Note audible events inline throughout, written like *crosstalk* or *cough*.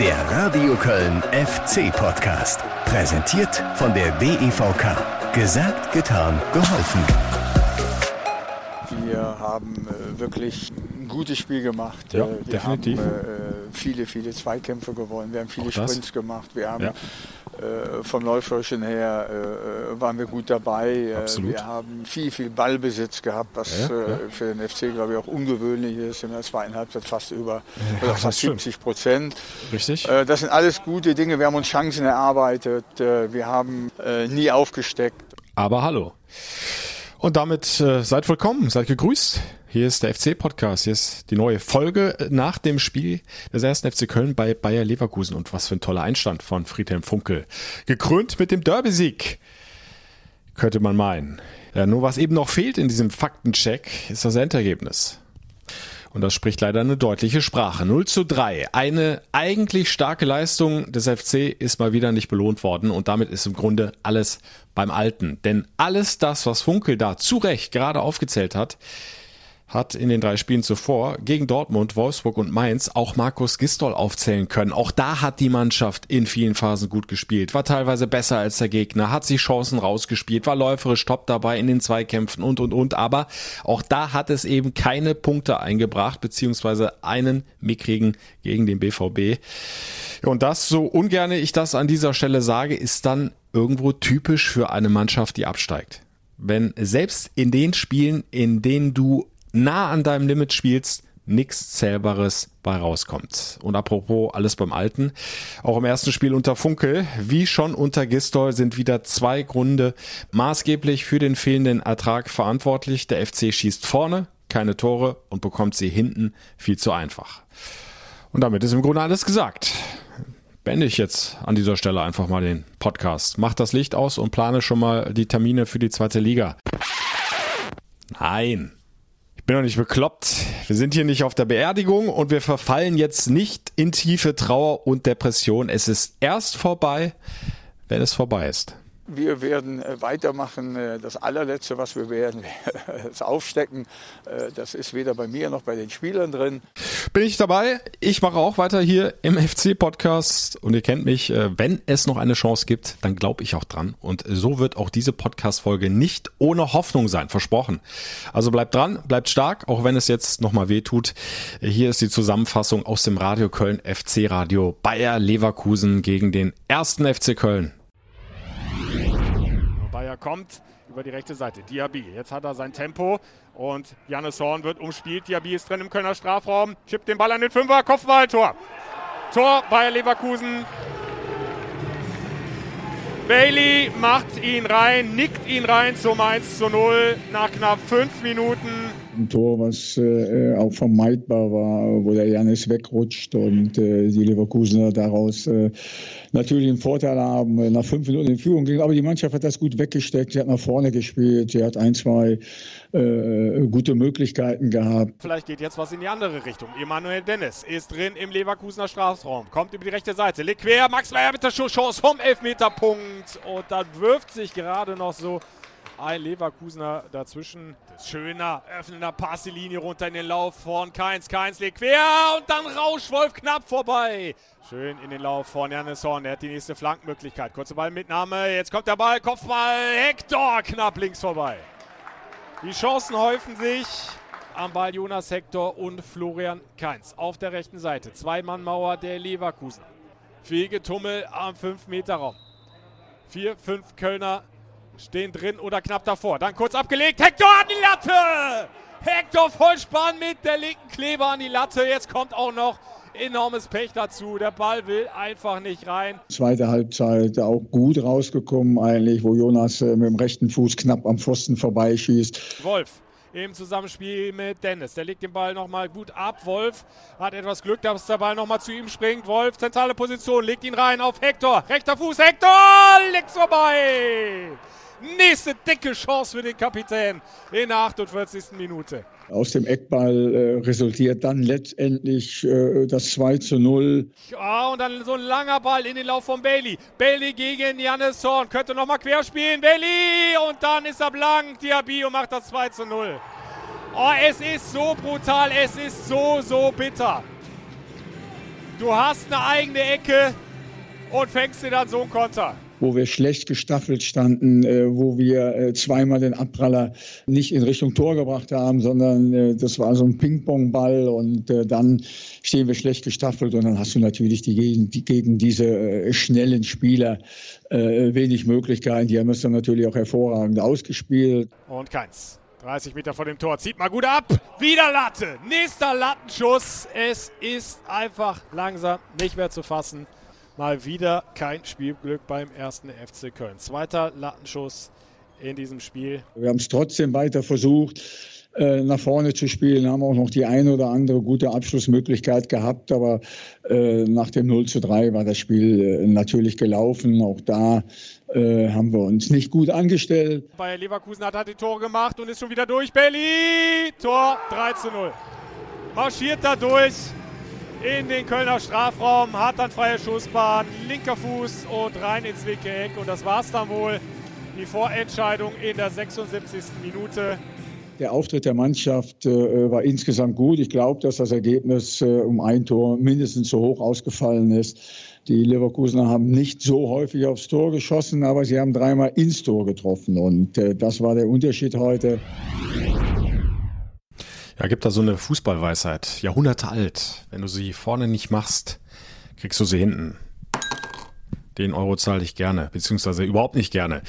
Der Radio Köln FC Podcast. Präsentiert von der DEVK. Gesagt, getan, geholfen. Wir haben äh, wirklich ein gutes Spiel gemacht. Ja, Äh, wir definitiv. haben äh, viele, viele Zweikämpfe gewonnen. Wir haben viele. Sprints gemacht. Wir haben Ja. Äh, vom Läuferischen her äh, waren wir gut dabei. Äh, Absolut. Wir haben viel, viel Ballbesitz gehabt, was Ja, ja. äh, für den FC, glaube ich, auch ungewöhnlich ist. In der zweiten Halbzeit fast über das fast stimmt. 70 Prozent. Richtig? Äh, das sind alles gute Dinge. Wir haben uns Chancen erarbeitet. Äh, wir haben äh, nie aufgesteckt. Aber hallo. Und damit äh, seid willkommen, seid gegrüßt. Hier ist der FC-Podcast. Hier ist die neue Folge nach dem Spiel des ersten FC Köln bei Bayer Leverkusen. Und was für ein toller Einstand von Friedhelm Funkel. Gekrönt mit dem Derby-Sieg. Könnte man meinen. Ja, nur was eben noch fehlt in diesem Faktencheck, ist das Endergebnis. Und das spricht leider eine deutliche Sprache. 0 zu 3. Eine eigentlich starke Leistung des FC ist mal wieder nicht belohnt worden und damit ist im Grunde alles beim Alten. Denn alles das, was Funkel da zu Recht gerade aufgezählt hat, hat in den drei Spielen zuvor gegen Dortmund, Wolfsburg und Mainz auch Markus Gistol aufzählen können. Auch da hat die Mannschaft in vielen Phasen gut gespielt, war teilweise besser als der Gegner, hat sich Chancen rausgespielt, war läuferisch top dabei in den Zweikämpfen und und und. Aber auch da hat es eben keine Punkte eingebracht, beziehungsweise einen mickrigen gegen den BVB. Und das, so ungerne ich das an dieser Stelle sage, ist dann irgendwo typisch für eine Mannschaft, die absteigt. Wenn selbst in den Spielen, in denen du nah an deinem Limit spielst, nichts Zählbares bei rauskommt. Und apropos alles beim Alten, auch im ersten Spiel unter Funkel, wie schon unter Gistol, sind wieder zwei Gründe maßgeblich für den fehlenden Ertrag verantwortlich. Der FC schießt vorne, keine Tore und bekommt sie hinten viel zu einfach. Und damit ist im Grunde alles gesagt. Beende ich jetzt an dieser Stelle einfach mal den Podcast. Mach das Licht aus und plane schon mal die Termine für die zweite Liga. Nein. Bin doch nicht bekloppt. Wir sind hier nicht auf der Beerdigung und wir verfallen jetzt nicht in tiefe Trauer und Depression. Es ist erst vorbei, wenn es vorbei ist. Wir werden äh, weitermachen. Äh, Das allerletzte, was wir werden, *laughs* das Aufstecken. Äh, Das ist weder bei mir noch bei den Spielern drin. Bin ich dabei? Ich mache auch weiter hier im FC-Podcast und ihr kennt mich. Wenn es noch eine Chance gibt, dann glaube ich auch dran. Und so wird auch diese Podcast-Folge nicht ohne Hoffnung sein, versprochen. Also bleibt dran, bleibt stark, auch wenn es jetzt nochmal weh tut. Hier ist die Zusammenfassung aus dem Radio Köln FC Radio Bayer Leverkusen gegen den ersten FC Köln. Bayer kommt über die rechte Seite. Diaby, jetzt hat er sein Tempo und Jannis Horn wird umspielt. Diaby ist drin im Kölner Strafraum, chippt den Ball an den Fünfer, Kopfball, Tor. Tor Bayer Leverkusen. Bailey macht ihn rein, nickt ihn rein zum 1 zu 0 nach knapp fünf Minuten. Ein Tor, was äh, auch vermeidbar war, wo der Janis wegrutscht und äh, die Leverkusener daraus äh, natürlich einen Vorteil haben, äh, nach fünf Minuten in Führung gingen. Aber die Mannschaft hat das gut weggesteckt. Sie hat nach vorne gespielt. Sie hat ein, zwei äh, gute Möglichkeiten gehabt. Vielleicht geht jetzt was in die andere Richtung. Emanuel Dennis ist drin im Leverkusener Strafraum. Kommt über die rechte Seite. Legt quer. Max Meyer mit der Chance vom Elfmeterpunkt. Und dann wirft sich gerade noch so ein Leverkusener dazwischen. Schöner, öffnender Pass die Linie runter in den Lauf von Keins. Keins legt quer und dann Rausch Wolf knapp vorbei. Schön in den Lauf von Janis Horn. Er hat die nächste Flankenmöglichkeit. Kurze Ballmitnahme. Jetzt kommt der Ball. Kopfball. Hector knapp links vorbei. Die Chancen häufen sich. Am Ball Jonas Hector und Florian Kainz. Auf der rechten Seite. Zwei-Mann-Mauer der Leverkusen. Viel Getummel am 5-Meter-Raum. Vier, fünf Kölner stehen drin oder knapp davor. Dann kurz abgelegt. Hector an die Latte! Hector Vollspann mit der linken Kleber an die Latte. Jetzt kommt auch noch enormes Pech dazu. Der Ball will einfach nicht rein. Zweite Halbzeit auch gut rausgekommen eigentlich, wo Jonas äh, mit dem rechten Fuß knapp am Pfosten vorbeischießt. Wolf im Zusammenspiel mit Dennis. Der legt den Ball nochmal gut ab. Wolf hat etwas Glück, dass der Ball nochmal zu ihm springt. Wolf, zentrale Position, legt ihn rein auf Hector. Rechter Fuß, Hector, legt vorbei. Nächste dicke Chance für den Kapitän in der 48. Minute. Aus dem Eckball äh, resultiert dann letztendlich äh, das 2 zu 0. Ja, und dann so ein langer Ball in den Lauf von Bailey. Bailey gegen Jannis Horn. Könnte nochmal querspielen. Bailey! Und dann ist er blank. Diabio macht das 2 zu 0. Oh, es ist so brutal. Es ist so, so bitter. Du hast eine eigene Ecke und fängst dir dann so einen Konter wo wir schlecht gestaffelt standen, äh, wo wir äh, zweimal den Abpraller nicht in Richtung Tor gebracht haben, sondern äh, das war so ein Ping-Pong-Ball und dann stehen wir schlecht gestaffelt und dann hast du natürlich die, gegen, die, gegen diese schnellen Spieler wenig Möglichkeiten. Die haben es dann natürlich auch hervorragend ausgespielt. Und keins. 30 Meter vor dem Tor. Zieht mal gut ab. Wieder Latte. Nächster Lattenschuss. Es ist einfach langsam nicht mehr zu fassen. Mal wieder kein Spielglück beim ersten FC Köln. Zweiter Lattenschuss in diesem Spiel. Wir haben es trotzdem weiter versucht äh, nach vorne zu spielen, haben auch noch die eine oder andere gute Abschlussmöglichkeit gehabt, aber äh, nach dem 0 zu 3 war das Spiel äh, natürlich gelaufen. Auch da haben wir uns nicht gut angestellt. Bei Leverkusen hat er die Tore gemacht und ist schon wieder durch. Belly, Tor 3 zu 0. Marschiert da durch in den Kölner Strafraum, hat dann freie Schussbahn, linker Fuß und rein ins linke Eck. Und das war's dann wohl. Die Vorentscheidung in der 76. Minute. Der Auftritt der Mannschaft äh, war insgesamt gut. Ich glaube, dass das Ergebnis äh, um ein Tor mindestens so hoch ausgefallen ist. Die Leverkusener haben nicht so häufig aufs Tor geschossen, aber sie haben dreimal ins Tor getroffen. Und äh, das war der Unterschied heute. Ja, gibt da so eine Fußballweisheit, Jahrhunderte alt. Wenn du sie vorne nicht machst, kriegst du sie hinten. Den Euro zahle ich gerne, beziehungsweise überhaupt nicht gerne.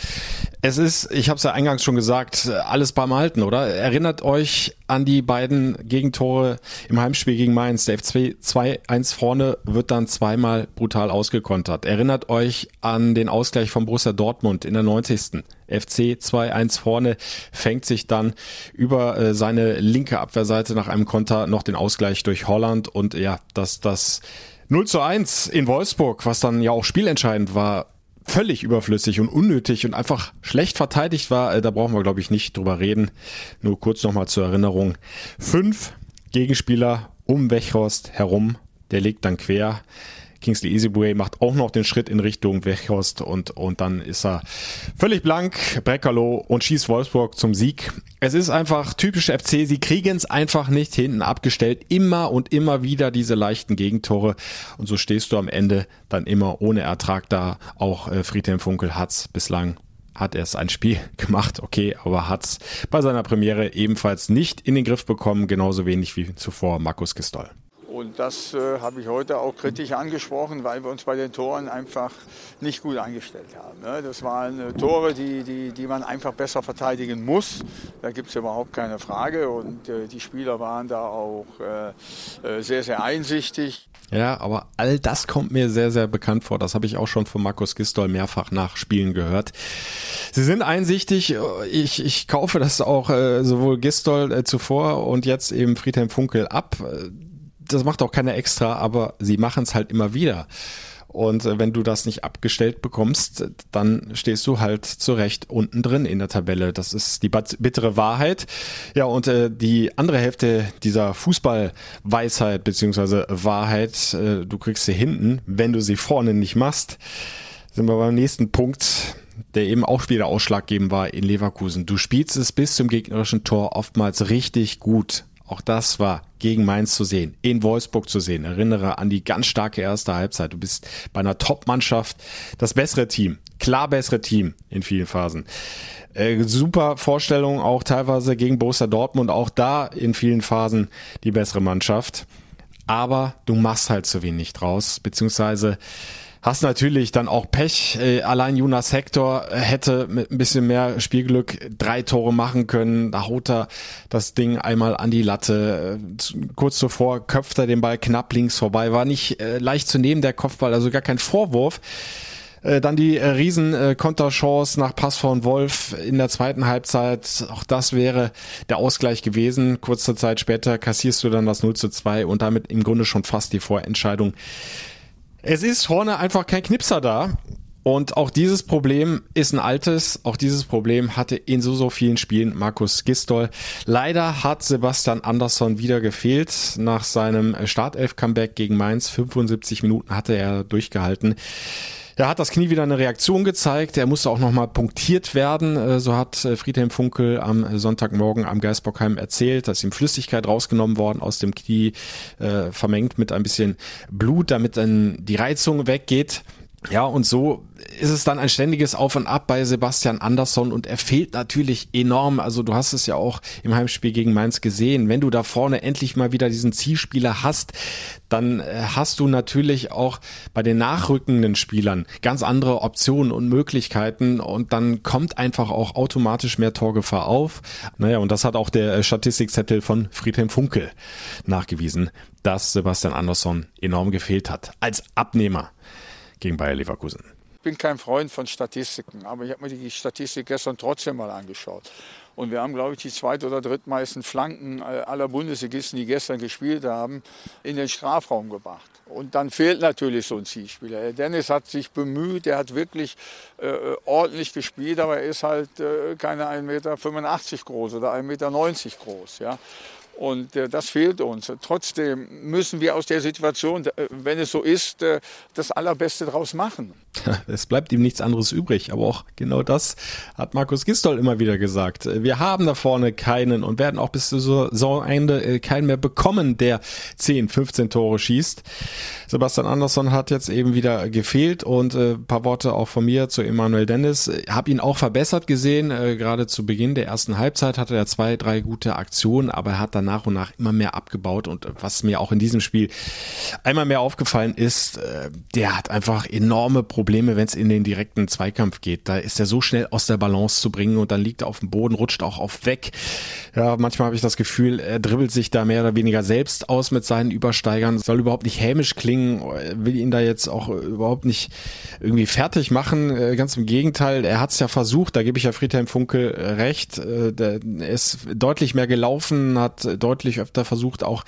Es ist, ich habe es ja eingangs schon gesagt, alles beim Alten, oder? Erinnert euch an die beiden Gegentore im Heimspiel gegen Mainz. Der FC 2-1 vorne wird dann zweimal brutal ausgekontert. Erinnert euch an den Ausgleich von Borussia Dortmund in der 90. FC 2-1 vorne, fängt sich dann über äh, seine linke Abwehrseite nach einem Konter noch den Ausgleich durch Holland und ja, dass das 0 zu 1 in Wolfsburg, was dann ja auch spielentscheidend war, völlig überflüssig und unnötig und einfach schlecht verteidigt war, äh, da brauchen wir, glaube ich, nicht drüber reden. Nur kurz nochmal zur Erinnerung. Fünf Gegenspieler um Wechhorst herum, der legt dann quer. Kingsley Easyway macht auch noch den Schritt in Richtung Wechhorst und, und dann ist er völlig blank, Breckerloh und schießt Wolfsburg zum Sieg. Es ist einfach typisch FC, sie kriegen es einfach nicht hinten abgestellt. Immer und immer wieder diese leichten Gegentore und so stehst du am Ende dann immer ohne Ertrag da. Auch äh, Friedhelm Funkel hat's bislang hat erst ein Spiel *laughs* gemacht, okay, aber hat's bei seiner Premiere ebenfalls nicht in den Griff bekommen, genauso wenig wie zuvor Markus Gistol. Und das äh, habe ich heute auch kritisch angesprochen, weil wir uns bei den Toren einfach nicht gut angestellt haben. Ne? Das waren äh, Tore, die, die, die man einfach besser verteidigen muss. Da gibt es überhaupt keine Frage. Und äh, die Spieler waren da auch äh, äh, sehr, sehr einsichtig. Ja, aber all das kommt mir sehr, sehr bekannt vor. Das habe ich auch schon von Markus Gistol mehrfach nach Spielen gehört. Sie sind einsichtig. Ich, ich kaufe das auch äh, sowohl Gistol äh, zuvor und jetzt eben Friedhelm Funkel ab das macht auch keiner extra, aber sie machen es halt immer wieder. Und äh, wenn du das nicht abgestellt bekommst, dann stehst du halt zurecht unten drin in der Tabelle. Das ist die bittere Wahrheit. Ja, und äh, die andere Hälfte dieser Fußballweisheit beziehungsweise Wahrheit, äh, du kriegst sie hinten, wenn du sie vorne nicht machst. Sind wir beim nächsten Punkt, der eben auch wieder ausschlaggebend war in Leverkusen. Du spielst es bis zum gegnerischen Tor oftmals richtig gut. Auch das war gegen Mainz zu sehen, in Wolfsburg zu sehen. Erinnere an die ganz starke erste Halbzeit. Du bist bei einer Top-Mannschaft das bessere Team, klar bessere Team in vielen Phasen. Äh, super Vorstellung auch teilweise gegen Borussia Dortmund, auch da in vielen Phasen die bessere Mannschaft. Aber du machst halt zu wenig draus, beziehungsweise Hast natürlich dann auch Pech. Äh, allein Jonas Hector hätte mit ein bisschen mehr Spielglück drei Tore machen können. Da haut er das Ding einmal an die Latte. Äh, kurz zuvor köpft er den Ball knapp links vorbei. War nicht äh, leicht zu nehmen, der Kopfball, also gar kein Vorwurf. Dann die riesen Konterchance nach Pass von Wolf in der zweiten Halbzeit. Auch das wäre der Ausgleich gewesen. Kurze Zeit später kassierst du dann das 0 zu 2 und damit im Grunde schon fast die Vorentscheidung es ist vorne einfach kein Knipser da. Und auch dieses Problem ist ein altes. Auch dieses Problem hatte in so, so vielen Spielen Markus Gistol. Leider hat Sebastian Andersson wieder gefehlt. Nach seinem Startelf-Comeback gegen Mainz, 75 Minuten hatte er durchgehalten. Er hat das Knie wieder eine Reaktion gezeigt. Er musste auch nochmal punktiert werden. Äh, so hat äh, Friedhelm Funkel am Sonntagmorgen am Geisbockheim erzählt, dass ihm Flüssigkeit rausgenommen worden aus dem Knie, äh, vermengt mit ein bisschen Blut, damit dann die Reizung weggeht. Ja, und so ist es dann ein ständiges Auf und Ab bei Sebastian Andersson und er fehlt natürlich enorm. Also du hast es ja auch im Heimspiel gegen Mainz gesehen. Wenn du da vorne endlich mal wieder diesen Zielspieler hast, dann äh, hast du natürlich auch bei den nachrückenden Spielern ganz andere Optionen und Möglichkeiten und dann kommt einfach auch automatisch mehr Torgefahr auf. Naja, und das hat auch der Statistikzettel von Friedhelm Funkel nachgewiesen, dass Sebastian Andersson enorm gefehlt hat als Abnehmer gegen Bayer Leverkusen. Ich bin kein Freund von Statistiken, aber ich habe mir die Statistik gestern trotzdem mal angeschaut. Und wir haben, glaube ich, die zweit- oder drittmeisten Flanken aller Bundesligisten, die gestern gespielt haben, in den Strafraum gebracht. Und dann fehlt natürlich so ein Zielspieler. Dennis hat sich bemüht, er hat wirklich äh, ordentlich gespielt, aber er ist halt äh, keine 1,85 Meter groß oder 1,90 Meter groß. Ja? Und äh, das fehlt uns. Trotzdem müssen wir aus der Situation, äh, wenn es so ist, äh, das Allerbeste draus machen. *laughs* Es bleibt ihm nichts anderes übrig. Aber auch genau das hat Markus Gistol immer wieder gesagt. Wir haben da vorne keinen und werden auch bis zum Saisonende äh, keinen mehr bekommen, der 10, 15 Tore schießt. Sebastian Andersson hat jetzt eben wieder gefehlt und äh, paar Worte auch von mir zu Emanuel Dennis. Hab ihn auch verbessert gesehen. Äh, gerade zu Beginn der ersten Halbzeit hatte er zwei, drei gute Aktionen, aber er hat dann nach und nach immer mehr abgebaut und was mir auch in diesem Spiel einmal mehr aufgefallen ist, der hat einfach enorme Probleme, wenn es in den direkten Zweikampf geht. Da ist er so schnell aus der Balance zu bringen und dann liegt er auf dem Boden, rutscht auch auf weg. Ja, manchmal habe ich das Gefühl, er dribbelt sich da mehr oder weniger selbst aus mit seinen Übersteigern, soll überhaupt nicht hämisch klingen, will ihn da jetzt auch überhaupt nicht irgendwie fertig machen. Äh, ganz im Gegenteil, er hat es ja versucht, da gebe ich ja Friedhelm Funkel recht. Äh, er ist deutlich mehr gelaufen, hat deutlich öfter versucht, auch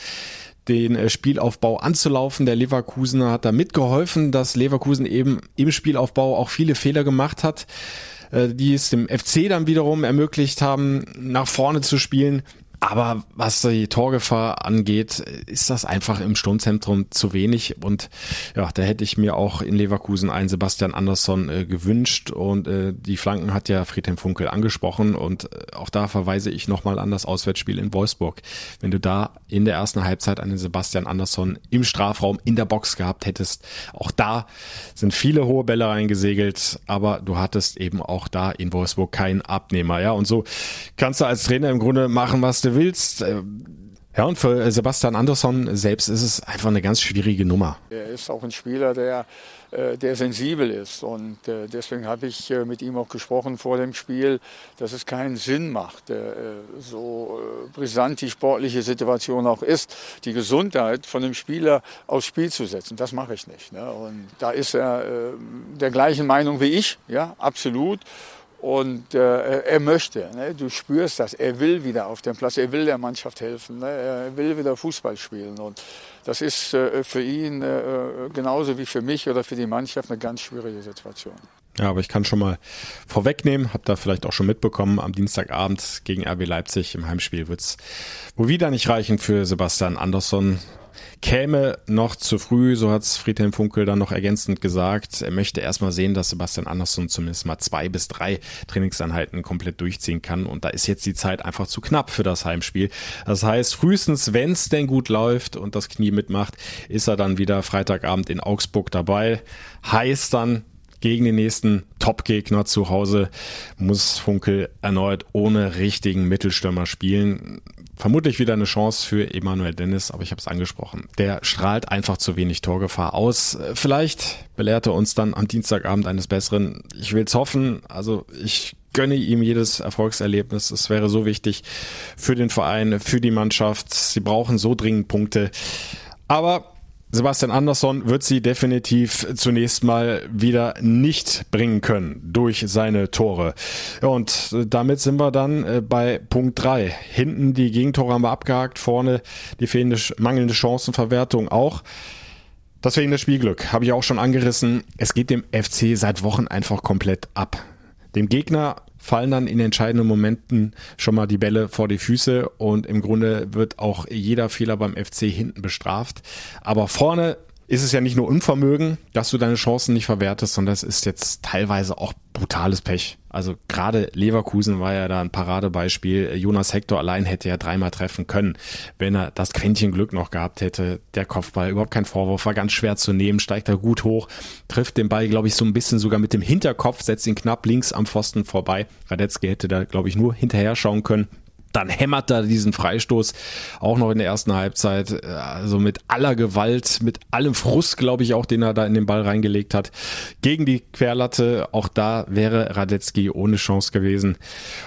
den äh, Spielaufbau anzulaufen. Der Leverkusener hat da mitgeholfen, dass Leverkusen eben im Spielaufbau auch viele Fehler gemacht hat, äh, die es dem FC dann wiederum ermöglicht haben, nach vorne zu spielen. Aber was die Torgefahr angeht, ist das einfach im Sturmzentrum zu wenig. Und ja, da hätte ich mir auch in Leverkusen einen Sebastian Andersson äh, gewünscht. Und äh, die Flanken hat ja Friedhelm Funkel angesprochen. Und äh, auch da verweise ich nochmal an das Auswärtsspiel in Wolfsburg. Wenn du da in der ersten Halbzeit einen Sebastian Andersson im Strafraum in der Box gehabt hättest, auch da sind viele hohe Bälle reingesegelt. Aber du hattest eben auch da in Wolfsburg keinen Abnehmer. Ja, und so kannst du als Trainer im Grunde machen, was du willst. Äh, ja, und für Sebastian Andersson selbst ist es einfach eine ganz schwierige Nummer. Er ist auch ein Spieler, der, äh, der sensibel ist. Und äh, deswegen habe ich mit ihm auch gesprochen vor dem Spiel, dass es keinen Sinn macht, so brisant die sportliche Situation auch ist, die Gesundheit von dem Spieler aufs Spiel zu setzen. Das mache ich nicht. Ne? Und da ist er der gleichen Meinung wie ich, ja, absolut. Und äh, er möchte, ne? du spürst das, er will wieder auf dem Platz, er will der Mannschaft helfen, ne? er will wieder Fußball spielen. Und das ist äh, für ihn äh, genauso wie für mich oder für die Mannschaft eine ganz schwierige Situation. Ja, aber ich kann schon mal vorwegnehmen, habt da vielleicht auch schon mitbekommen, am Dienstagabend gegen RB Leipzig im Heimspiel wird's wohl wieder nicht reichen für Sebastian Andersson käme noch zu früh, so hat es Friedhelm Funkel dann noch ergänzend gesagt. Er möchte erstmal sehen, dass Sebastian Andersson zumindest mal zwei bis drei Trainingseinheiten komplett durchziehen kann. Und da ist jetzt die Zeit einfach zu knapp für das Heimspiel. Das heißt, frühestens, wenn es denn gut läuft und das Knie mitmacht, ist er dann wieder Freitagabend in Augsburg dabei. Heißt dann, gegen den nächsten Top-Gegner zu Hause muss Funkel erneut ohne richtigen Mittelstürmer spielen vermutlich wieder eine Chance für Emanuel Dennis, aber ich habe es angesprochen. Der strahlt einfach zu wenig Torgefahr aus. Vielleicht belehrt er uns dann am Dienstagabend eines Besseren. Ich will es hoffen. Also ich gönne ihm jedes Erfolgserlebnis. Es wäre so wichtig für den Verein, für die Mannschaft. Sie brauchen so dringend Punkte. Aber Sebastian Andersson wird sie definitiv zunächst mal wieder nicht bringen können durch seine Tore. Und damit sind wir dann äh, bei Punkt drei. Hinten die Gegentore haben wir abgehakt, vorne die fehlende, mangelnde Chancenverwertung auch. Das fehlende Spielglück habe ich auch schon angerissen. Es geht dem FC seit Wochen einfach komplett ab. Dem Gegner fallen dann in entscheidenden Momenten schon mal die Bälle vor die Füße und im Grunde wird auch jeder Fehler beim FC hinten bestraft. Aber vorne ist es ja nicht nur Unvermögen, dass du deine Chancen nicht verwertest, sondern es ist jetzt teilweise auch brutales Pech. Also gerade Leverkusen war ja da ein Paradebeispiel. Jonas Hector allein hätte ja dreimal treffen können, wenn er das Quäntchen Glück noch gehabt hätte. Der Kopfball, überhaupt kein Vorwurf, war ganz schwer zu nehmen, steigt da gut hoch, trifft den Ball, glaube ich, so ein bisschen sogar mit dem Hinterkopf, setzt ihn knapp links am Pfosten vorbei. Radetzky hätte da, glaube ich, nur hinterher schauen können dann hämmert er diesen Freistoß auch noch in der ersten Halbzeit, also mit aller Gewalt, mit allem Frust, glaube ich, auch, den er da in den Ball reingelegt hat, gegen die Querlatte. Auch da wäre Radetzky ohne Chance gewesen.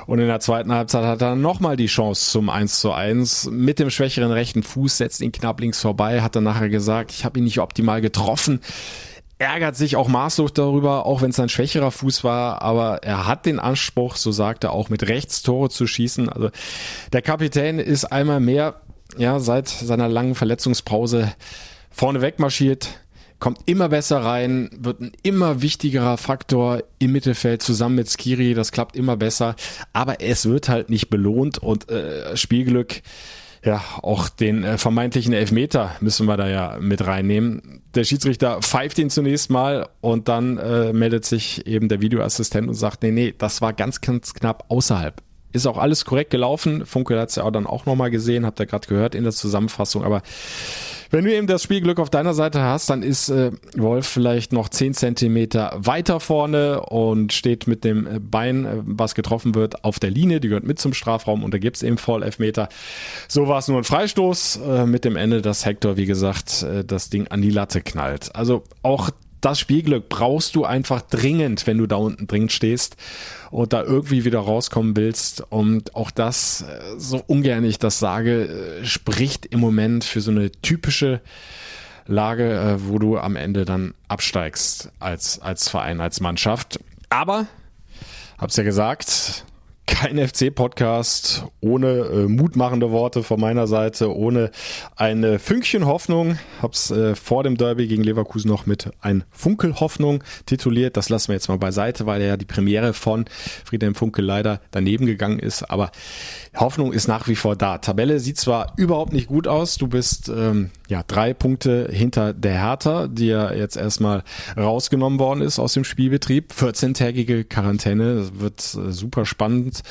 Und in der zweiten Halbzeit hat er nochmal die Chance zum 1 zu 1. Mit dem schwächeren rechten Fuß setzt ihn knapp links vorbei, hat er nachher gesagt, ich habe ihn nicht optimal getroffen ärgert sich auch maßlos darüber, auch wenn es ein schwächerer Fuß war, aber er hat den Anspruch, so sagt er auch, mit rechts Tore zu schießen. Also der Kapitän ist einmal mehr, ja, seit seiner langen Verletzungspause vorne wegmarschiert, kommt immer besser rein, wird ein immer wichtigerer Faktor im Mittelfeld zusammen mit Skiri, das klappt immer besser, aber es wird halt nicht belohnt und äh, Spielglück ja, auch den äh, vermeintlichen Elfmeter müssen wir da ja mit reinnehmen. Der Schiedsrichter pfeift ihn zunächst mal und dann äh, meldet sich eben der Videoassistent und sagt, nee, nee, das war ganz, ganz knapp außerhalb. Ist auch alles korrekt gelaufen. Funkel hat es ja auch dann auch nochmal gesehen, habt ihr gerade gehört in der Zusammenfassung, aber wenn du eben das Spielglück auf deiner Seite hast, dann ist äh, Wolf vielleicht noch 10 Zentimeter weiter vorne und steht mit dem Bein, äh, was getroffen wird, auf der Linie. Die gehört mit zum Strafraum und da gibt's eben Voll-Elfmeter. So war es nur ein Freistoß äh, mit dem Ende, dass Hector, wie gesagt, äh, das Ding an die Latte knallt. Also auch das Spielglück brauchst du einfach dringend, wenn du da unten dringend stehst und da irgendwie wieder rauskommen willst. Und auch das, äh, so ungern ich das sage, äh, spricht im Moment für so eine typische Lage, äh, wo du am Ende dann absteigst als, als Verein, als Mannschaft. Aber, hab's ja gesagt, kein FC-Podcast ohne äh, mutmachende Worte von meiner Seite, ohne ein Fünkchen Hoffnung. Hab's äh, vor dem Derby gegen Leverkusen noch mit ein Funkel Hoffnung tituliert. Das lassen wir jetzt mal beiseite, weil ja die Premiere von Friedhelm Funkel leider daneben gegangen ist. Aber Hoffnung ist nach wie vor da. Tabelle sieht zwar überhaupt nicht gut aus. Du bist ähm, ja drei Punkte hinter der Hertha, die ja jetzt erstmal rausgenommen worden ist aus dem Spielbetrieb. 14-tägige Quarantäne. Das wird äh, super spannend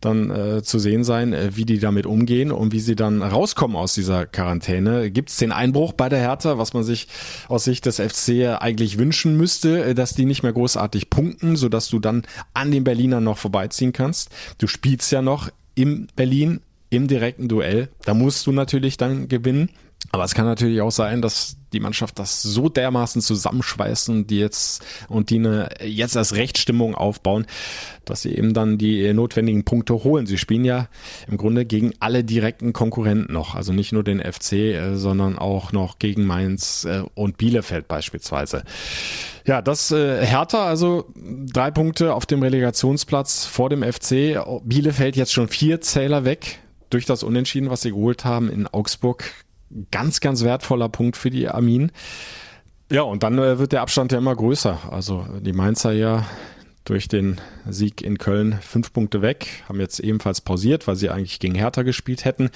dann äh, zu sehen sein, äh, wie die damit umgehen und wie sie dann rauskommen aus dieser Quarantäne. Gibt es den Einbruch bei der Hertha, was man sich aus Sicht des FC eigentlich wünschen müsste, äh, dass die nicht mehr großartig punkten, sodass du dann an den Berlinern noch vorbeiziehen kannst. Du spielst ja noch im Berlin im direkten Duell. Da musst du natürlich dann gewinnen. Aber es kann natürlich auch sein, dass die Mannschaft das so dermaßen zusammenschweißen, die jetzt und die eine jetzt als Rechtsstimmung aufbauen, dass sie eben dann die notwendigen Punkte holen. Sie spielen ja im Grunde gegen alle direkten Konkurrenten noch, also nicht nur den FC, äh, sondern auch noch gegen Mainz äh, und Bielefeld beispielsweise. Ja, das äh, Hertha, also drei Punkte auf dem Relegationsplatz vor dem FC. Bielefeld jetzt schon vier Zähler weg durch das Unentschieden, was sie geholt haben in Augsburg ganz, ganz wertvoller Punkt für die Armin. Ja, und dann äh, wird der Abstand ja immer größer. Also die Mainzer ja durch den Sieg in Köln fünf Punkte weg, haben jetzt ebenfalls pausiert, weil sie eigentlich gegen Hertha gespielt hätten.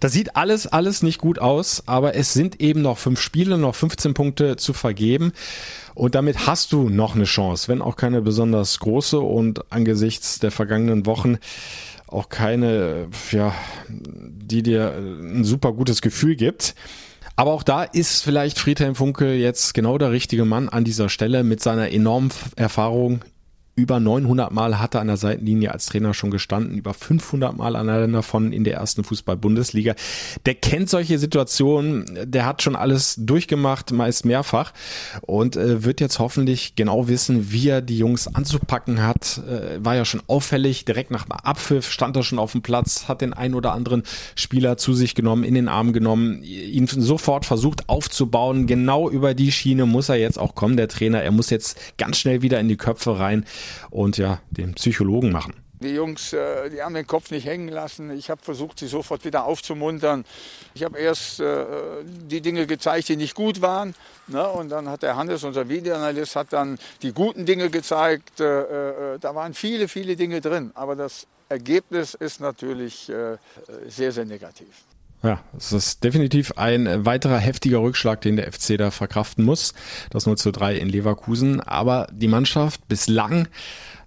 Das sieht alles, alles nicht gut aus, aber es sind eben noch fünf Spiele, noch 15 Punkte zu vergeben. Und damit hast du noch eine Chance, wenn auch keine besonders große und angesichts der vergangenen Wochen auch keine, ja, die dir ein super gutes Gefühl gibt. Aber auch da ist vielleicht Friedhelm Funke jetzt genau der richtige Mann an dieser Stelle mit seiner enormen Erfahrung über 900 Mal hat er an der Seitenlinie als Trainer schon gestanden, über 500 Mal an einer davon in der ersten Fußball-Bundesliga. Der kennt solche Situationen, der hat schon alles durchgemacht, meist mehrfach und äh, wird jetzt hoffentlich genau wissen, wie er die Jungs anzupacken hat. Äh, war ja schon auffällig, direkt nach dem Abpfiff stand er schon auf dem Platz, hat den ein oder anderen Spieler zu sich genommen, in den Arm genommen, ihn sofort versucht aufzubauen. Genau über die Schiene muss er jetzt auch kommen, der Trainer. Er muss jetzt ganz schnell wieder in die Köpfe rein und ja, den Psychologen machen. Die Jungs, äh, die haben den Kopf nicht hängen lassen. Ich habe versucht, sie sofort wieder aufzumuntern. Ich habe erst äh, die Dinge gezeigt, die nicht gut waren. Ne? Und dann hat der Hannes, unser Videoanalyst, hat dann die guten Dinge gezeigt. Äh, da waren viele, viele Dinge drin. Aber das Ergebnis ist natürlich sehr, sehr negativ. Ja, es ist definitiv ein weiterer heftiger Rückschlag, den der FC da verkraften muss. Das 0 zu 3 in Leverkusen. Aber die Mannschaft bislang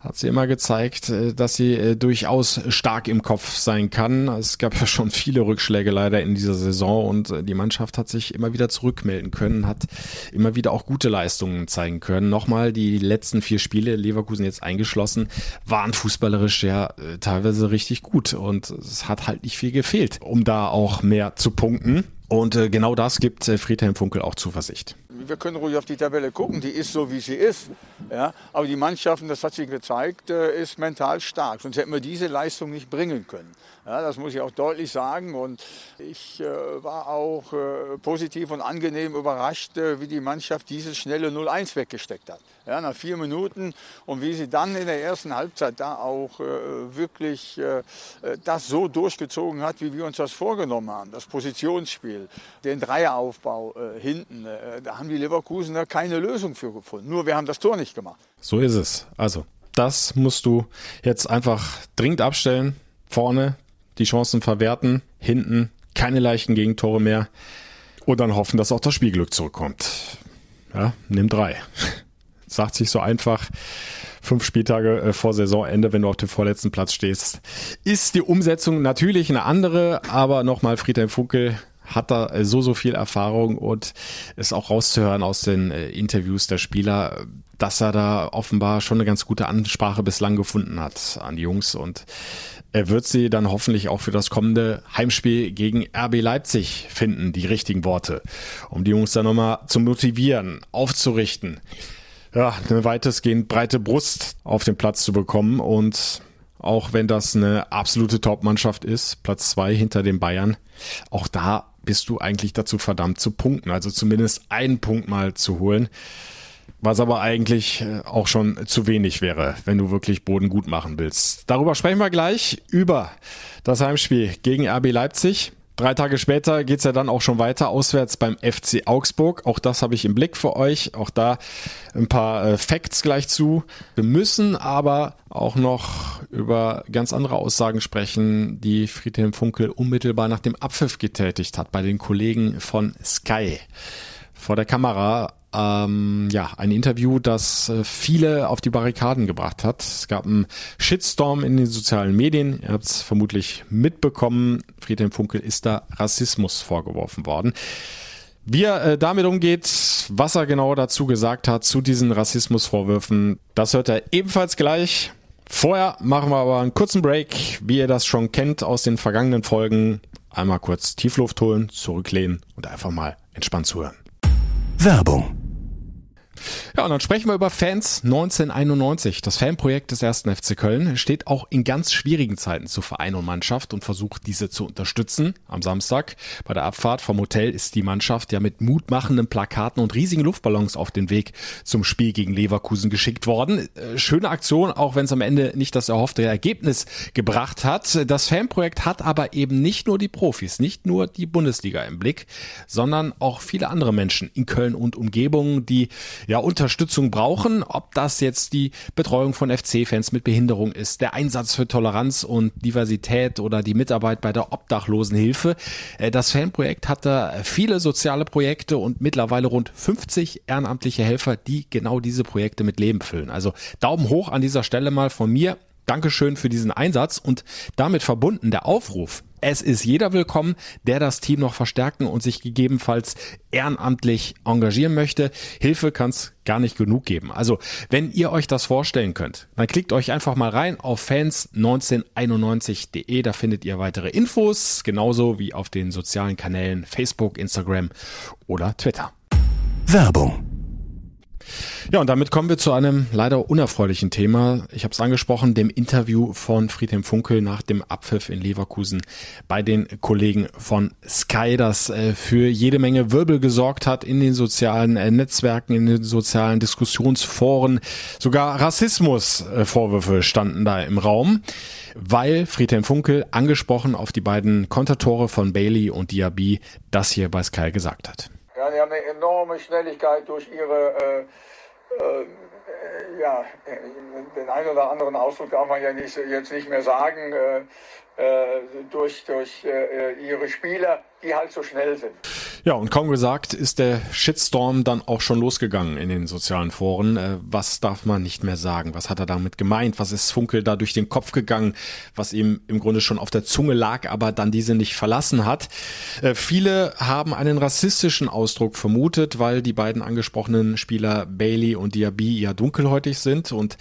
hat sie immer gezeigt, äh, dass sie äh, durchaus stark im Kopf sein kann. Es gab ja schon viele Rückschläge leider in dieser Saison und äh, die Mannschaft hat sich immer wieder zurückmelden können, hat immer wieder auch gute Leistungen zeigen können. Nochmal, die letzten vier Spiele, Leverkusen jetzt eingeschlossen, waren fußballerisch ja teilweise richtig gut und es hat halt nicht viel gefehlt, um da auch mehr zu punkten. Und genau das gibt Friedhelm Funkel auch Zuversicht wir können ruhig auf die Tabelle gucken, die ist so, wie sie ist. Ja? Aber die Mannschaften, das hat sich gezeigt, äh, ist mental stark. Sonst hätten wir diese Leistung nicht bringen können. Ja, das muss ich auch deutlich sagen. Und ich äh, war auch äh, positiv und angenehm überrascht, äh, wie die Mannschaft dieses schnelle 0-1 weggesteckt hat. Ja, nach vier Minuten und wie sie dann in der ersten Halbzeit da auch äh, wirklich äh, das so durchgezogen hat, wie wir uns das vorgenommen haben. Das Positionsspiel, den Dreieraufbau äh, hinten. da haben die Leverkusener keine Lösung für gefunden. Nur wir haben das Tor nicht gemacht. So ist es. Also, das musst du jetzt einfach dringend abstellen. Vorne die Chancen verwerten, hinten keine leichten Gegentore mehr und dann hoffen, dass auch das Spielglück zurückkommt. Ja, nimm drei. *laughs* Sagt sich so einfach. Fünf Spieltage äh, vor Saisonende, wenn du auf dem vorletzten Platz stehst, ist die Umsetzung natürlich eine andere, aber nochmal Friedhelm Funkel hat da äh, so, so viel Erfahrung und ist auch rauszuhören aus den äh, Interviews der Spieler, dass er da offenbar schon eine ganz gute Ansprache bislang gefunden hat an die Jungs und er wird sie dann hoffentlich auch für das kommende Heimspiel gegen RB Leipzig finden, die richtigen Worte, um die Jungs dann nochmal zu motivieren, aufzurichten, ja, eine weitestgehend breite Brust auf den Platz zu bekommen und auch wenn das eine absolute Top-Mannschaft ist, Platz zwei hinter den Bayern, auch da bist du eigentlich dazu verdammt zu punkten, also zumindest einen Punkt mal zu holen was aber eigentlich äh, auch schon zu wenig wäre, wenn du wirklich Boden gut machen willst. Darüber sprechen wir gleich über das Heimspiel gegen RB Leipzig. Drei Tage später geht's ja dann auch schon weiter auswärts beim FC Augsburg. Auch das habe ich im Blick für euch. Auch da ein paar äh, Facts gleich zu. Wir müssen aber auch noch über ganz andere Aussagen sprechen, die Friedhelm Funkel unmittelbar nach dem Abpfiff getätigt hat bei den Kollegen von Sky. Vor der Kamera ähm, ja, ein Interview, das äh, viele auf die Barrikaden gebracht hat. Es gab einen Shitstorm in den sozialen Medien. Ihr habt es vermutlich mitbekommen. Friedhelm Funkel ist da Rassismus vorgeworfen worden. Wie er äh, damit umgeht, was er genau dazu gesagt hat zu diesen Rassismusvorwürfen, das hört er ebenfalls gleich. Vorher machen wir aber einen kurzen Break, wie ihr das schon kennt aus den vergangenen Folgen. Einmal kurz Tiefluft holen, zurücklehnen und einfach mal entspannt zuhören. Werbung ja, und dann sprechen wir über Fans 1991. Das Fanprojekt des ersten FC Köln steht auch in ganz schwierigen Zeiten zu Verein und Mannschaft und versucht diese zu unterstützen. Am Samstag bei der Abfahrt vom Hotel ist die Mannschaft ja mit mutmachenden Plakaten und riesigen Luftballons auf den Weg zum Spiel gegen Leverkusen geschickt worden. Äh, schöne Aktion, auch wenn es am Ende nicht das erhoffte Ergebnis gebracht hat. Das Fanprojekt hat aber eben nicht nur die Profis, nicht nur die Bundesliga im Blick, sondern auch viele andere Menschen in Köln und Umgebung, die ja ja, Unterstützung brauchen, ob das jetzt die Betreuung von FC-Fans mit Behinderung ist, der Einsatz für Toleranz und Diversität oder die Mitarbeit bei der Obdachlosenhilfe. Äh, das Fanprojekt hat da viele soziale Projekte und mittlerweile rund 50 ehrenamtliche Helfer, die genau diese Projekte mit Leben füllen. Also Daumen hoch an dieser Stelle mal von mir. Dankeschön für diesen Einsatz und damit verbunden der Aufruf. Es ist jeder willkommen, der das Team noch verstärken und sich gegebenenfalls ehrenamtlich engagieren möchte. Hilfe kann es gar nicht genug geben. Also, wenn ihr euch das vorstellen könnt, dann klickt euch einfach mal rein auf fans1991.de. Da findet ihr weitere Infos, genauso wie auf den sozialen Kanälen Facebook, Instagram oder Twitter. Werbung ja, und damit kommen wir zu einem leider unerfreulichen Thema. Ich habe es angesprochen, dem Interview von Friedhelm Funkel nach dem Abpfiff in Leverkusen bei den Kollegen von Sky, das äh, für jede Menge Wirbel gesorgt hat in den sozialen äh, Netzwerken, in den sozialen Diskussionsforen. Sogar Rassismusvorwürfe standen da im Raum, weil Friedhelm Funkel angesprochen auf die beiden Kontertore von Bailey und Diaby das hier bei Sky gesagt hat. Ja, die haben eine enorme Schnelligkeit durch ihre äh, äh, ja, den einen oder anderen Ausdruck darf man ja nicht, jetzt nicht mehr sagen, äh, äh, durch, durch äh, ihre Spieler, die halt so schnell sind. Ja, und kaum gesagt ist der Shitstorm dann auch schon losgegangen in den sozialen Foren. Äh, was darf man nicht mehr sagen? Was hat er damit gemeint? Was ist Funkel da durch den Kopf gegangen, was ihm im Grunde schon auf der Zunge lag, aber dann diese nicht verlassen hat? Äh, viele haben einen rassistischen Ausdruck vermutet, weil die beiden angesprochenen Spieler Bailey und Diaby ja dunkelhäutig sind und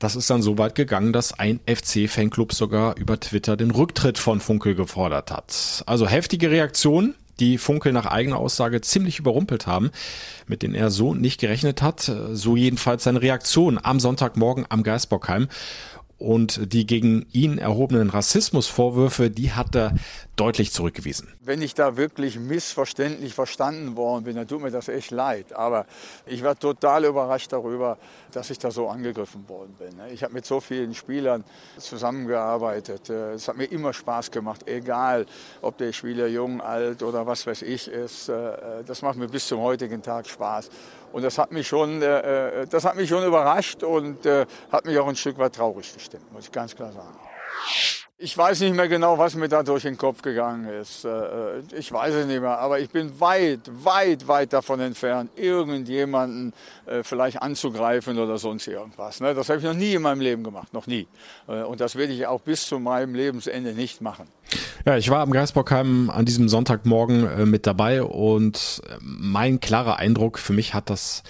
das ist dann so weit gegangen, dass ein FC-Fanclub sogar über Twitter den Rücktritt von Funkel gefordert hat. Also heftige Reaktionen die Funkel nach eigener Aussage ziemlich überrumpelt haben, mit denen er so nicht gerechnet hat. So jedenfalls seine Reaktion am Sonntagmorgen am Geisbockheim. Und die gegen ihn erhobenen Rassismusvorwürfe, die hat er deutlich zurückgewiesen. Wenn ich da wirklich missverständlich verstanden worden bin, dann tut mir das echt leid. Aber ich war total überrascht darüber, dass ich da so angegriffen worden bin. Ich habe mit so vielen Spielern zusammengearbeitet. Es hat mir immer Spaß gemacht, egal ob der Spieler jung, alt oder was weiß ich ist. Das macht mir bis zum heutigen Tag Spaß. Und das hat mich schon, äh, das hat mich schon überrascht und äh, hat mich auch ein Stück weit traurig gestimmt, muss ich ganz klar sagen. Ich weiß nicht mehr genau, was mir da durch den Kopf gegangen ist. Äh, äh, ich weiß es nicht mehr, aber ich bin weit, weit, weit davon entfernt, irgendjemanden äh, vielleicht anzugreifen oder sonst irgendwas. Ne? Das habe ich noch nie in meinem Leben gemacht, noch nie. Und das werde ich auch bis zu meinem Lebensende nicht machen. Ja, ich war am Geisbockheim an diesem Sonntagmorgen mit dabei und mein klarer Eindruck, für mich hat das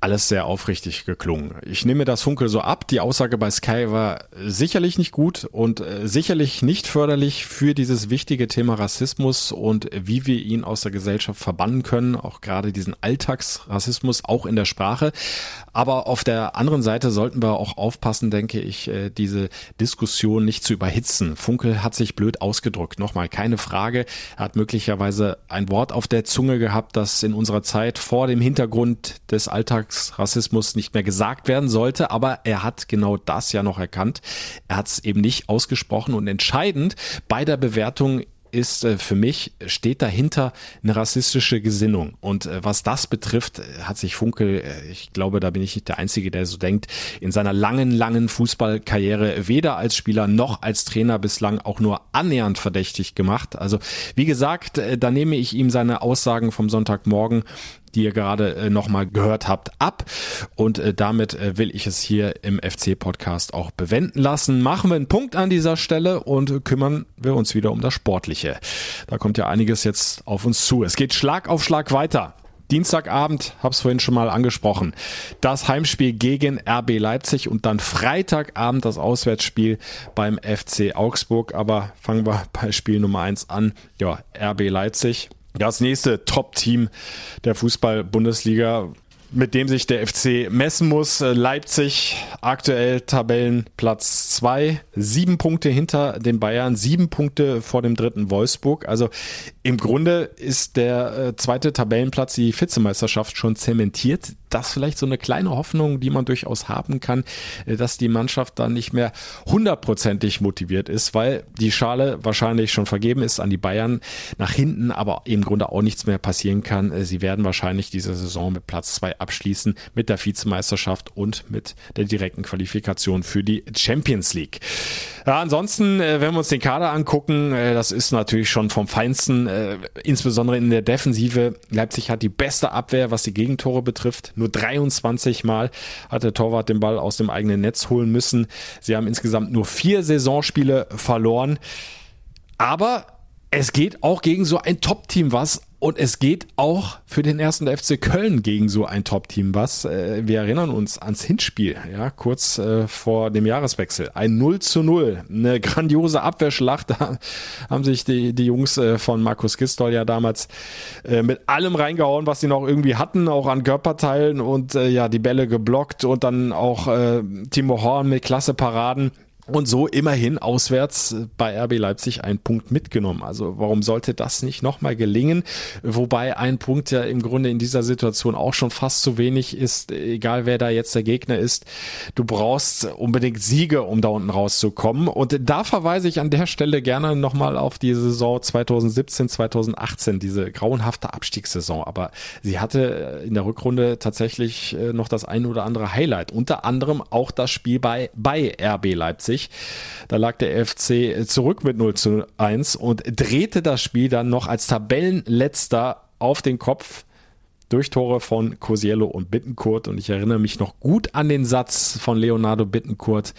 alles sehr aufrichtig geklungen. Ich nehme das Funkel so ab. Die Aussage bei Sky war sicherlich nicht gut und äh, sicherlich nicht förderlich für dieses wichtige Thema Rassismus und wie wir ihn aus der Gesellschaft verbannen können, auch gerade diesen Alltagsrassismus, auch in der Sprache. Aber auf der anderen Seite sollten wir auch aufpassen, denke ich, äh, diese Diskussion nicht zu überhitzen. Funkel hat sich blöd ausgedrückt. Nochmal, keine Frage. Er hat möglicherweise ein Wort auf der Zunge gehabt, das in unserer Zeit vor dem Hintergrund des Alltags Alltagsrassismus nicht mehr gesagt werden sollte, aber er hat genau das ja noch erkannt. Er hat es eben nicht ausgesprochen und entscheidend bei der Bewertung ist äh, für mich, steht dahinter eine rassistische Gesinnung. Und äh, was das betrifft, äh, hat sich Funkel, ich glaube, da bin ich nicht der Einzige, der so denkt, in seiner langen, langen Fußballkarriere weder als Spieler noch als Trainer bislang auch nur annähernd verdächtig gemacht. Also wie gesagt, da nehme ich ihm seine Aussagen vom Sonntagmorgen die ihr gerade äh, nochmal gehört habt, ab. Und äh, damit äh, will ich es hier im FC-Podcast auch bewenden lassen. Machen wir einen Punkt an dieser Stelle und kümmern wir uns wieder um das Sportliche. Da kommt ja einiges jetzt auf uns zu. Es geht Schlag auf Schlag weiter. Dienstagabend, hab's vorhin schon mal angesprochen, das Heimspiel gegen RB Leipzig und dann Freitagabend das Auswärtsspiel beim FC Augsburg. Aber fangen wir bei Spiel Nummer eins an. Ja, RB Leipzig das nächste Top-Team der Fußball-Bundesliga, mit dem sich der FC messen muss. Äh, Leipzig aktuell Tabellenplatz zwei, sieben Punkte hinter den Bayern, sieben Punkte vor dem dritten Wolfsburg. Also im Grunde ist der äh, zweite Tabellenplatz, die Vizemeisterschaft schon zementiert das vielleicht so eine kleine Hoffnung, die man durchaus haben kann, äh, dass die Mannschaft dann nicht mehr hundertprozentig motiviert ist, weil die Schale wahrscheinlich schon vergeben ist an die Bayern nach hinten, aber im Grunde auch nichts mehr passieren kann. Äh, sie werden wahrscheinlich diese Saison mit Platz zwei abschließen, mit der Vizemeisterschaft und mit der direkten Qualifikation für die Champions League. Ja, ansonsten, wenn wir uns den Kader angucken, das ist natürlich schon vom Feinsten, insbesondere in der Defensive. Leipzig hat die beste Abwehr, was die Gegentore betrifft nur 23 Mal hat der Torwart den Ball aus dem eigenen Netz holen müssen. Sie haben insgesamt nur vier Saisonspiele verloren. Aber es geht auch gegen so ein Top-Team was und es geht auch für den ersten FC Köln gegen so ein Top-Team was. Äh, wir erinnern uns ans Hinspiel, ja, kurz äh, vor dem Jahreswechsel. Ein 0 zu 0. Eine grandiose Abwehrschlacht. Da haben sich die, die Jungs äh, von Markus Gistol ja damals mit allem reingehauen, was sie noch irgendwie hatten, auch an Körperteilen und ja, die Bälle geblockt und dann auch Timo Horn mit klasse Paraden. Und so immerhin auswärts bei RB Leipzig einen Punkt mitgenommen. Also warum sollte das nicht nochmal gelingen? Wobei ein Punkt ja im Grunde in dieser Situation auch schon fast zu wenig ist, egal wer da jetzt der Gegner ist. Du brauchst unbedingt Siege, um da unten rauszukommen. Und da verweise ich an der Stelle gerne nochmal auf die Saison 2017, 2018, diese grauenhafte Abstiegssaison. Aber sie hatte in der Rückrunde tatsächlich äh, noch das ein oder andere Highlight. Unter anderem auch das Spiel bei, bei RB Leipzig. Da lag der FC zurück mit 0 zu 1 und drehte das Spiel dann noch als Tabellenletzter auf den Kopf durch Tore von Cosiello und Bittenkurt. Und ich erinnere mich noch gut an den Satz von Leonardo Bittenkurt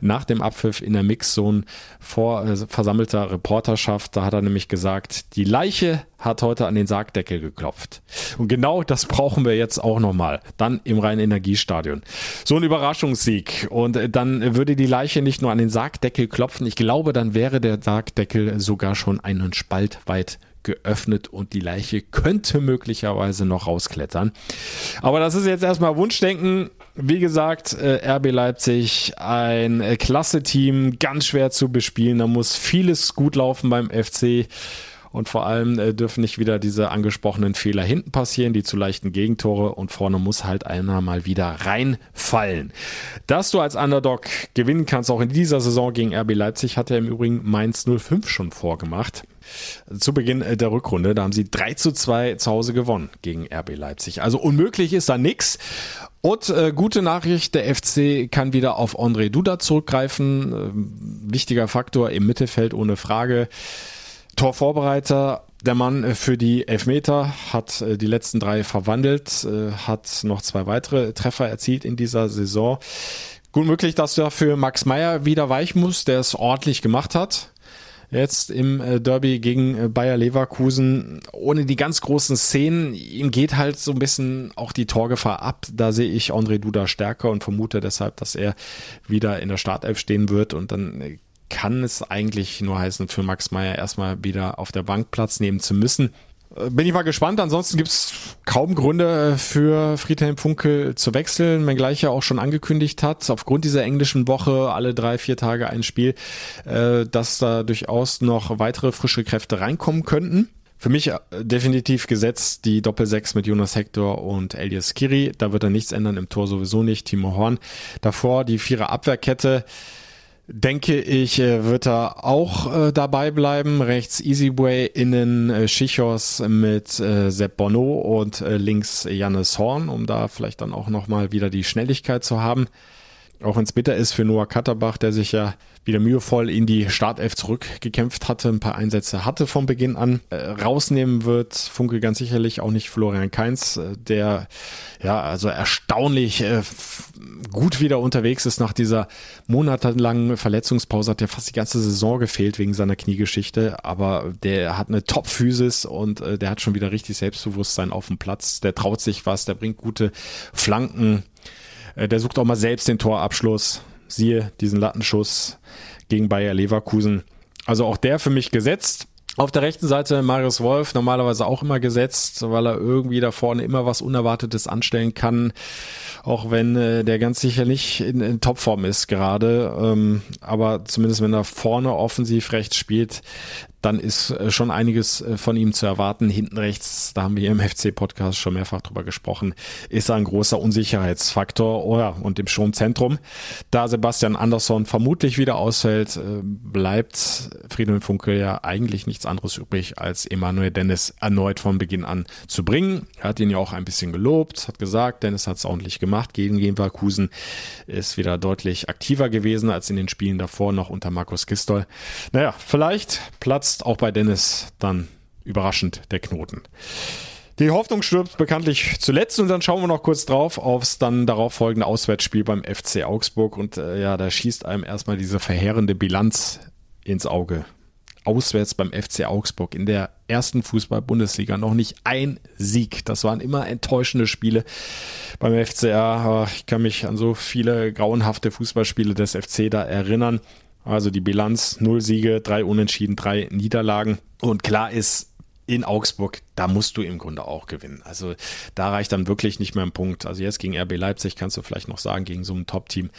nach dem Abpfiff in der Mixzone vor äh, versammelter Reporterschaft. Da hat er nämlich gesagt, die Leiche hat heute an den Sargdeckel geklopft. Und genau das brauchen wir jetzt auch nochmal. Dann im Rhein-Energiestadion. So ein Überraschungssieg. Und äh, dann würde die Leiche nicht nur an den Sargdeckel klopfen. Ich glaube, dann wäre der Sargdeckel sogar schon einen Spalt weit geöffnet und die Leiche könnte möglicherweise noch rausklettern. Aber das ist jetzt erstmal Wunschdenken. Wie gesagt, äh, RB Leipzig, ein äh, klasse Team, ganz schwer zu bespielen. Da muss vieles gut laufen beim FC. Und vor allem äh, dürfen nicht wieder diese angesprochenen Fehler hinten passieren, die zu leichten Gegentore. Und vorne muss halt einer mal wieder reinfallen. Dass du als Underdog gewinnen kannst, auch in dieser Saison gegen RB Leipzig, hat er im Übrigen Mainz 05 schon vorgemacht. Zu Beginn äh, der Rückrunde, da haben sie 3 zu 2 zu Hause gewonnen gegen RB Leipzig. Also unmöglich ist da nichts. Und äh, gute Nachricht, der FC kann wieder auf André Duda zurückgreifen. Äh, wichtiger Faktor im Mittelfeld ohne Frage. Torvorbereiter, der Mann äh, für die Elfmeter hat äh, die letzten drei verwandelt, äh, hat noch zwei weitere Treffer erzielt in dieser Saison. Gut möglich, dass du für Max Meyer wieder weich musst, der es ordentlich gemacht hat. Jetzt im Derby gegen Bayer Leverkusen, ohne die ganz großen Szenen, ihm geht halt so ein bisschen auch die Torgefahr ab. Da sehe ich André Duda stärker und vermute deshalb, dass er wieder in der Startelf stehen wird und dann kann es eigentlich nur heißen, für Max Meyer erstmal wieder auf der Bank Platz nehmen zu müssen. Äh, bin ich mal gespannt. Ansonsten gibt's kaum Gründe äh, für Friedhelm Funkel zu wechseln, wenngleich er auch schon angekündigt hat, aufgrund dieser englischen Woche, alle drei, vier Tage ein Spiel, äh, dass da durchaus noch weitere frische Kräfte reinkommen könnten. Für mich definitiv gesetzt die Doppel-6 mit Jonas Hector und Elias Kiri. Da wird er nichts ändern, im Tor sowieso nicht. Timo Horn. Davor die Vierer Abwehrkette denke ich, äh, wird er auch äh, dabei bleiben. Rechts Easyway, innen äh, Schichos mit äh, Sepp Bono und äh, links Jannes Horn, um da vielleicht dann auch nochmal wieder die Schnelligkeit zu haben. Auch wenn es bitter ist für Noah Katterbach, der sich ja wieder mühevoll in die Startelf zurückgekämpft hatte, ein paar Einsätze hatte vom Beginn an. Äh, rausnehmen wird Funke ganz sicherlich auch nicht Florian Kainz, äh, der ja also erstaunlich äh, gut wieder unterwegs ist nach dieser monatelangen Verletzungspause, hat ja fast die ganze Saison gefehlt wegen seiner Kniegeschichte, aber der hat eine Top-Physis und äh, der hat schon wieder richtig Selbstbewusstsein auf dem Platz, der traut sich was, der bringt gute Flanken, der sucht auch mal selbst den Torabschluss. Siehe diesen Lattenschuss gegen Bayer Leverkusen. Also auch der für mich gesetzt. Auf der rechten Seite Marius Wolf, normalerweise auch immer gesetzt, weil er irgendwie da vorne immer was Unerwartetes anstellen kann. Auch wenn äh, der ganz sicher nicht in, in Topform ist gerade. Ähm, aber zumindest wenn er vorne offensiv rechts spielt, dann ist äh, schon einiges äh, von ihm zu erwarten. Hinten rechts, da haben wir im FC-Podcast schon mehrfach drüber gesprochen, ist ein großer Unsicherheitsfaktor. Oh ja, und im Sturmzentrum, da Sebastian Andersson vermutlich wieder ausfällt, äh, bleibt Friedhelm Funkel ja eigentlich nichts anderes übrig, als Emanuel Dennis erneut von Beginn an zu bringen. Er hat ihn ja auch ein bisschen gelobt, hat gesagt, Dennis hat es ordentlich gemacht gegen Leverkusen, ist wieder deutlich aktiver gewesen als in den Spielen davor noch unter Markus Gistol. Naja, vielleicht platzt platzt auch bei Dennis dann überraschend der Knoten. Die Hoffnung stirbt bekanntlich zuletzt und dann schauen wir noch kurz drauf aufs dann darauf folgende Auswärtsspiel beim FC Augsburg und äh, ja, da schießt einem erstmal diese verheerende Bilanz ins Auge. Auswärts beim FC Augsburg in der ersten Fußball-Bundesliga noch nicht ein Sieg. Das waren immer enttäuschende Spiele beim FCA. Ich kann mich an so viele grauenhafte Fußballspiele des FC da erinnern. Also die Bilanz, null Siege, drei Unentschieden, drei Niederlagen. Und klar ist, in Augsburg, da musst du im Grunde auch gewinnen. Also da reicht dann wirklich nicht mehr ein Punkt. Also jetzt gegen RB Leipzig kannst du vielleicht noch sagen, gegen so ein Top-Team,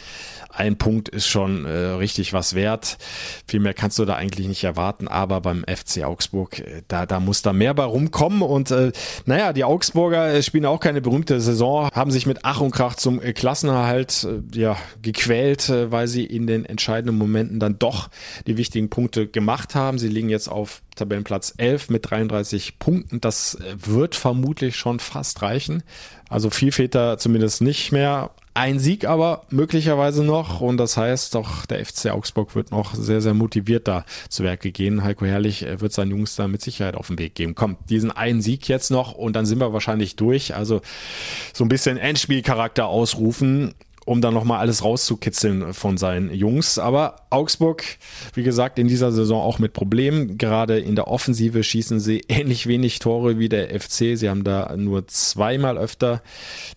ein Punkt ist schon äh, richtig was wert. Viel mehr kannst du da eigentlich nicht erwarten, aber beim FC Augsburg, äh, da, da muss da mehr bei rumkommen. Und äh, naja, die Augsburger äh, spielen auch keine berühmte Saison, haben sich mit Ach und Krach zum äh, Klassenerhalt ja, gequält, äh, weil sie in den entscheidenden Momenten dann doch die wichtigen Punkte gemacht haben. Sie liegen jetzt auf Tabellenplatz 11 mit 33 Punkten. Das äh, wird vermutlich schon fast reichen. Also viel fehlt da zumindest nicht mehr. Ein Sieg aber möglicherweise noch und das heißt doch, der FC Augsburg wird noch sehr, sehr motiviert da zu Werke gehen. Heiko Herrlich äh, wird seinen Jungs da mit Sicherheit auf den Weg geben. Kommt, diesen einen Sieg jetzt noch und dann sind wir wahrscheinlich durch. Also so ein bisschen Endspielcharakter ausrufen um dann nochmal alles rauszukitzeln von seinen Jungs. Aber Augsburg, wie gesagt, in dieser Saison auch mit Problemen. Gerade in der Offensive schießen sie *laughs* ähnlich wenig Tore wie der FC. Sie haben da nur zweimal öfter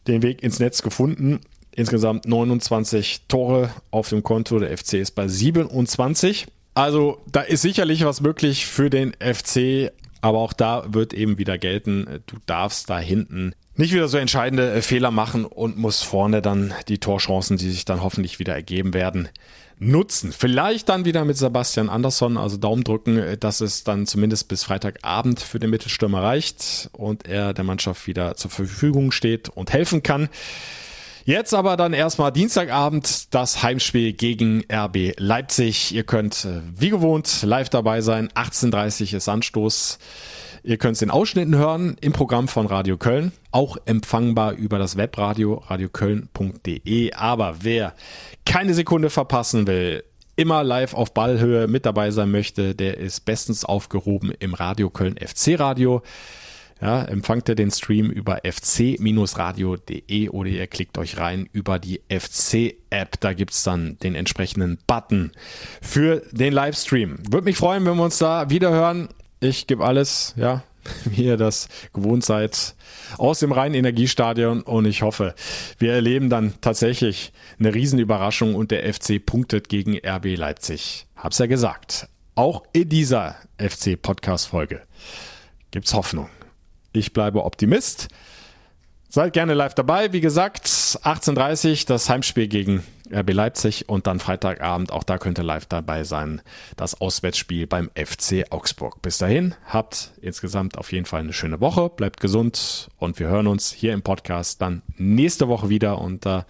den Weg ins Netz gefunden. Insgesamt 29 Tore auf dem Konto. Der FC ist bei 27. Also da ist sicherlich was möglich für den FC, aber auch da wird eben wieder gelten, du darfst da hinten nicht wieder so entscheidende äh, Fehler machen und muss vorne dann die Torchancen, die sich dann hoffentlich wieder ergeben werden, nutzen. Vielleicht dann wieder mit Sebastian Andersson, also Daumen drücken, äh, dass es dann zumindest bis Freitagabend für den Mittelstürmer reicht und er der Mannschaft wieder zur Verfügung steht und helfen kann. Jetzt aber dann erstmal Dienstagabend das Heimspiel gegen RB Leipzig. Ihr könnt äh, wie gewohnt live dabei sein. 18.30 ist Anstoß. Ihr könnt es in Ausschnitten hören im Programm von Radio Köln, auch empfangbar über das Webradio radioköln.de. Aber wer keine Sekunde verpassen will, immer live auf Ballhöhe mit dabei sein möchte, der ist bestens aufgehoben im Radio Köln FC Radio. Ja, empfangt ihr den Stream über fc-radio.de oder ihr klickt euch rein über die FC-App. Da gibt's dann den entsprechenden Button für den Livestream. Würde mich freuen, wenn wir uns da wieder hören. Ich gebe alles, ja, *laughs* wie ihr das gewohnt seid, aus dem reinen Energiestadion und ich hoffe, wir erleben dann tatsächlich eine Riesenüberraschung und der FC punktet gegen RB Leipzig. Hab's ja gesagt. Auch in dieser FC-Podcast-Folge gibt's Hoffnung. Ich bleibe Optimist. Seid gerne live dabei. Wie gesagt, 18.30 das Heimspiel gegen RB Leipzig und dann Freitagabend, auch da könnt ihr live dabei sein, das Auswärtsspiel beim FC Augsburg. Bis dahin, habt insgesamt auf jeden Fall eine schöne Woche, bleibt gesund und wir hören uns hier im Podcast dann nächste Woche wieder und da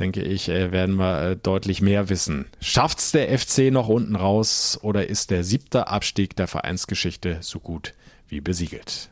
denke ich, äh, werden wir äh, deutlich mehr wissen. Schafft's der FC noch unten raus oder ist der siebte Abstieg der Vereinsgeschichte so gut wie besiegelt?